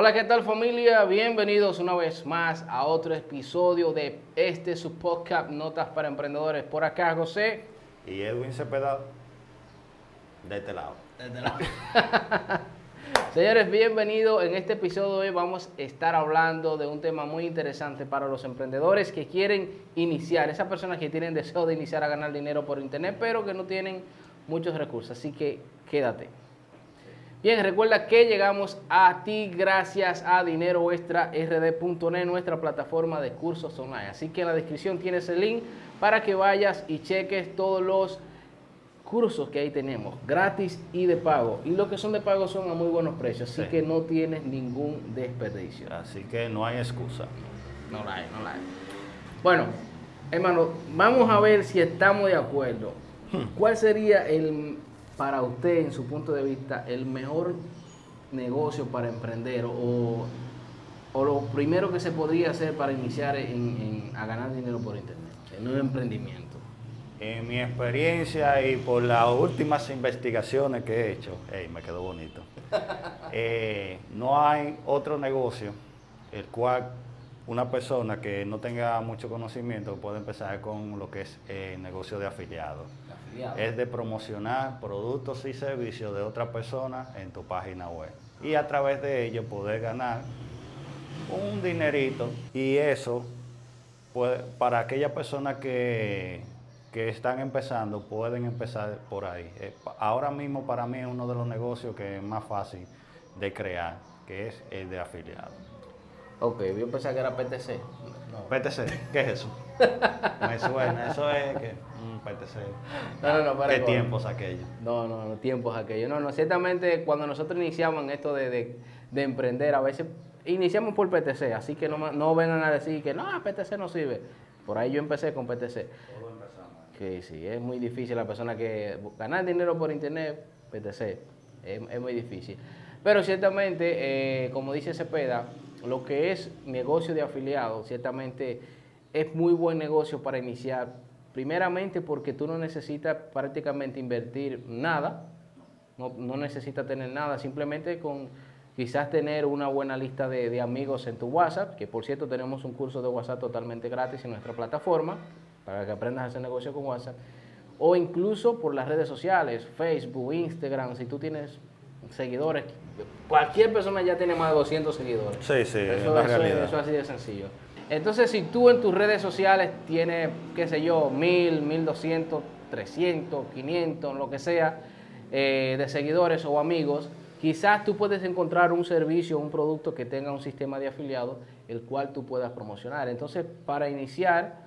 Hola, ¿qué tal familia? Bienvenidos una vez más a otro episodio de este su podcast Notas para Emprendedores. Por acá, José. Y Edwin Cepeda, de este lado. Señores, bienvenidos. En este episodio hoy vamos a estar hablando de un tema muy interesante para los emprendedores que quieren iniciar, esas personas que tienen deseo de iniciar a ganar dinero por internet, pero que no tienen muchos recursos. Así que quédate. Bien, recuerda que llegamos a ti gracias a Dinero Extra rd.net, nuestra plataforma de cursos online. Así que en la descripción tienes el link para que vayas y cheques todos los cursos que ahí tenemos, gratis y de pago. Y los que son de pago son a muy buenos precios, así que no tienes ningún desperdicio. Así que no hay excusa. No la hay, no la hay. Bueno, hermano, vamos a ver si estamos de acuerdo. Hmm. ¿Cuál sería el para usted, en su punto de vista, el mejor negocio para emprender o, o lo primero que se podría hacer para iniciar a ganar dinero por internet, en un emprendimiento? En mi experiencia y por las últimas investigaciones que he hecho, me quedó bonito, eh, no hay otro negocio el cual una persona que no tenga mucho conocimiento puede empezar con lo que es el negocio de afiliado es de promocionar productos y servicios de otra persona en tu página web. Y a través de ello poder ganar un dinerito. Y eso, pues, para aquellas personas que, que están empezando, pueden empezar por ahí. Eh, ahora mismo para mí es uno de los negocios que es más fácil de crear, que es el de afiliado. Ok, yo pensaba que era PTC. PTC, ¿qué es eso? Me suena, eso es que no, no, no, ¿Qué tiempos aquellos? No, no, no, tiempos aquellos. No, no, ciertamente cuando nosotros iniciamos en esto de, emprender, a veces iniciamos por PTC, así que no, no vengan a decir que no, PTC no sirve. Por ahí yo empecé con PTC. Todo empezamos. Que sí, es muy difícil la persona que ganar dinero por internet, PTC, es, muy difícil. Pero ciertamente, eh, como dice Cepeda, lo que es negocio de afiliados, ciertamente es muy buen negocio para iniciar Primeramente porque tú no necesitas prácticamente invertir nada, no, necesitas tener nada, simplemente con quizás tener una buena lista de, amigos en tu WhatsApp, que por cierto tenemos un curso de WhatsApp totalmente gratis en nuestra plataforma, para que aprendas a hacer negocio con WhatsApp, o incluso por las redes sociales, Facebook, Instagram, si tú tienes seguidores, cualquier persona ya tiene más de 200 seguidores. Sí, sí, eso, eso es así de sencillo. Entonces, si tú en tus redes sociales tienes, qué sé yo, mil, mil doscientos, trescientos, quinientos, lo que sea, eh, de seguidores o amigos, quizás tú puedes encontrar un servicio, un producto que tenga un sistema de afiliados, el cual tú puedas promocionar. Entonces, para iniciar,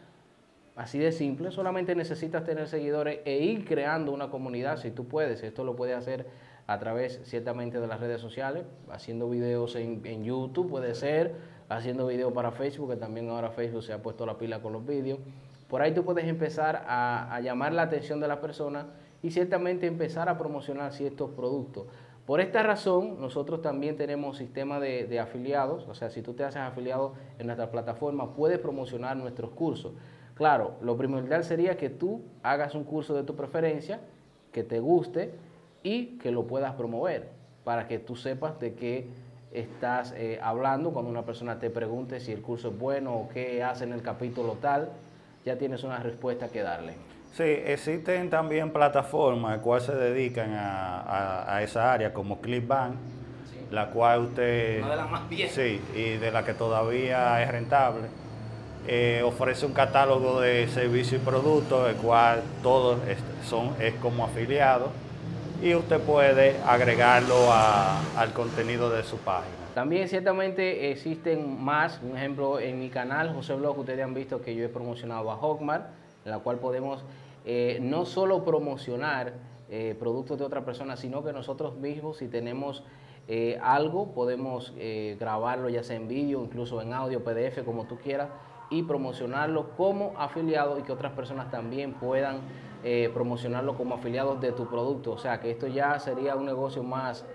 así de simple, solamente necesitas tener seguidores e ir creando una comunidad, si tú puedes. Esto lo puedes hacer a través, ciertamente, de las redes sociales, haciendo videos en, en YouTube, puede ser haciendo videos para Facebook, que también ahora Facebook se ha puesto la pila con los vídeos. Por ahí tú puedes empezar a, llamar la atención de las personas y ciertamente empezar a promocionar ciertos productos. Por esta razón, nosotros también tenemos sistema de, de, afiliados, o sea, si tú te haces afiliado en nuestra plataforma, puedes promocionar nuestros cursos. Claro, lo primordial sería que tú hagas un curso de tu preferencia, que te guste y que lo puedas promover, para que tú sepas de qué estás eh, hablando, cuando una persona te pregunte si el curso es bueno o qué hace en el capítulo tal, ya tienes una respuesta que darle. Sí, existen también plataformas cuales se dedican a, esa área, como Clipbank, la cual usted... Una de las más bien. Sí, y de la que todavía es rentable. Eh, ofrece un catálogo de servicios y productos, el cual todos son, es como afiliado y usted puede agregarlo al contenido de su página. También ciertamente existen más, por ejemplo en mi canal José Blog, ustedes han visto que yo he promocionado a Hawkmart, en la cual podemos eh, no solo promocionar eh, productos de otra persona, sino que nosotros mismos si tenemos eh, algo podemos grabarlo ya sea en vídeo, incluso en audio, PDF, como tú quieras, y promocionarlo como afiliado y que otras personas también puedan eh, promocionarlo como afiliados de tu producto. O sea que esto ya sería un negocio más,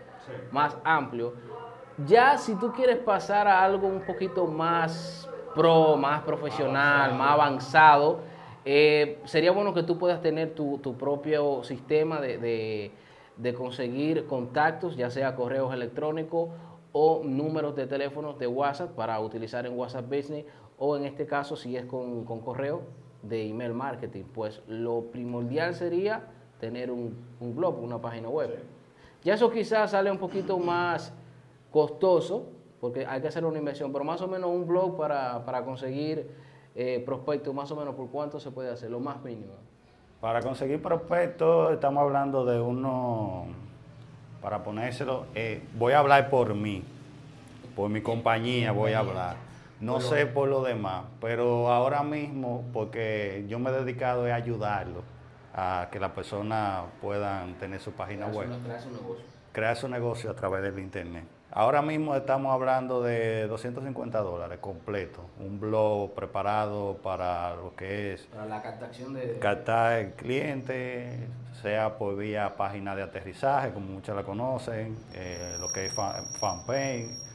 más amplio. Ya si tú quieres pasar a algo un poquito más pro, más profesional, más avanzado, eh, sería bueno que tú puedas tener tu, propio sistema de, de conseguir contactos, ya sea correos electrónicos o números de teléfonos de WhatsApp para utilizar en WhatsApp Business o en este caso si es con, correo de email marketing. Pues lo primordial sería tener un, blog, una página web. Ya eso quizás sale un poquito más costoso porque hay que hacer una inversión, pero más o menos un blog para, para conseguir eh, prospectos, más o menos por cuánto se puede hacer, lo más mínimo. Para conseguir prospectos estamos hablando de uno, para ponérselo, eh, voy a hablar por mí, por mi compañía voy a hablar. No sé por lo demás, pero ahora mismo, porque yo me he dedicado a ayudarlo a que las personas puedan tener su página web. crear su negocio. Crear su negocio a través del internet. Ahora mismo estamos hablando de 250 dólares completo, un blog preparado para lo que es... Para la captación de... Captar el cliente, sea por vía página de aterrizaje, como muchos la conocen, eh, lo que es fanpage.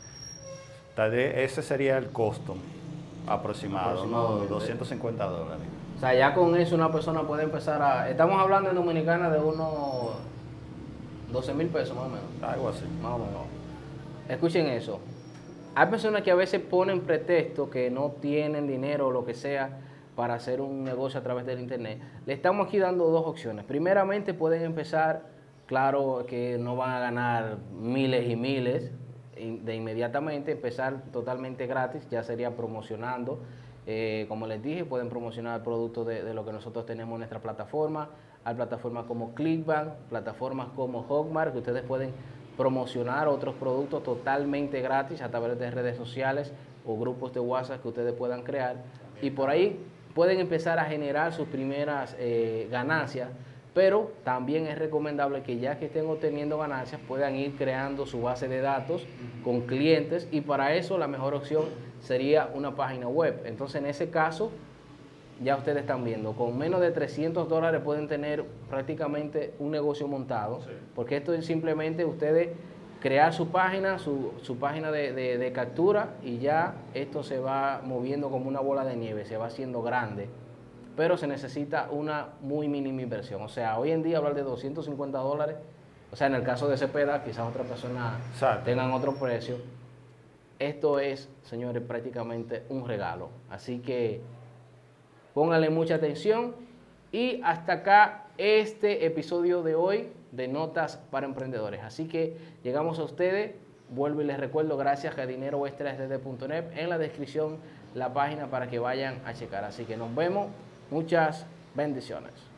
Tal vez ese sería el costo aproximado, ¿no? 250 dólares. O sea, ya con eso una persona puede empezar a... Estamos hablando en Dominicana de unos 12 mil pesos más o menos. Algo así. Más o menos. Escuchen eso. Hay personas que a veces ponen pretexto que no tienen dinero o lo que sea para hacer un negocio a través del internet. Le estamos aquí dando dos opciones. Primeramente pueden empezar, claro que no van a ganar miles y miles de inmediatamente, empezar totalmente gratis, ya sería promocionando. Eh, como les dije, pueden promocionar productos de, de, lo que nosotros tenemos en nuestra plataforma. Hay plataformas como Clickbank, plataformas como Hotmart, que ustedes pueden promocionar otros productos totalmente gratis a través de redes sociales o grupos de WhatsApp que ustedes puedan crear. Y por ahí pueden empezar a generar sus primeras eh, ganancias, pero también es recomendable que ya que estén obteniendo ganancias puedan ir creando su base de datos con clientes y para eso la mejor opción sería una página web. Entonces en ese caso ya ustedes están viendo, con menos de 300 dólares pueden tener prácticamente un negocio montado, porque esto es simplemente ustedes crear su página, su, página de, captura y ya esto se va moviendo como una bola de nieve, se va haciendo grande, pero se necesita una muy mínima inversión. O sea, hoy en día hablar de 250 dólares, o sea, en el caso de Cepeda, quizás otras personas tengan otro precio. Esto es, señores, prácticamente un regalo. Así que Pónganle mucha atención. Y hasta acá este episodio de hoy de Notas para Emprendedores. Así que llegamos a ustedes. Vuelvo y les recuerdo, gracias a dineroextrasdd.net en la descripción la página para que vayan a checar. Así que nos vemos. Muchas bendiciones.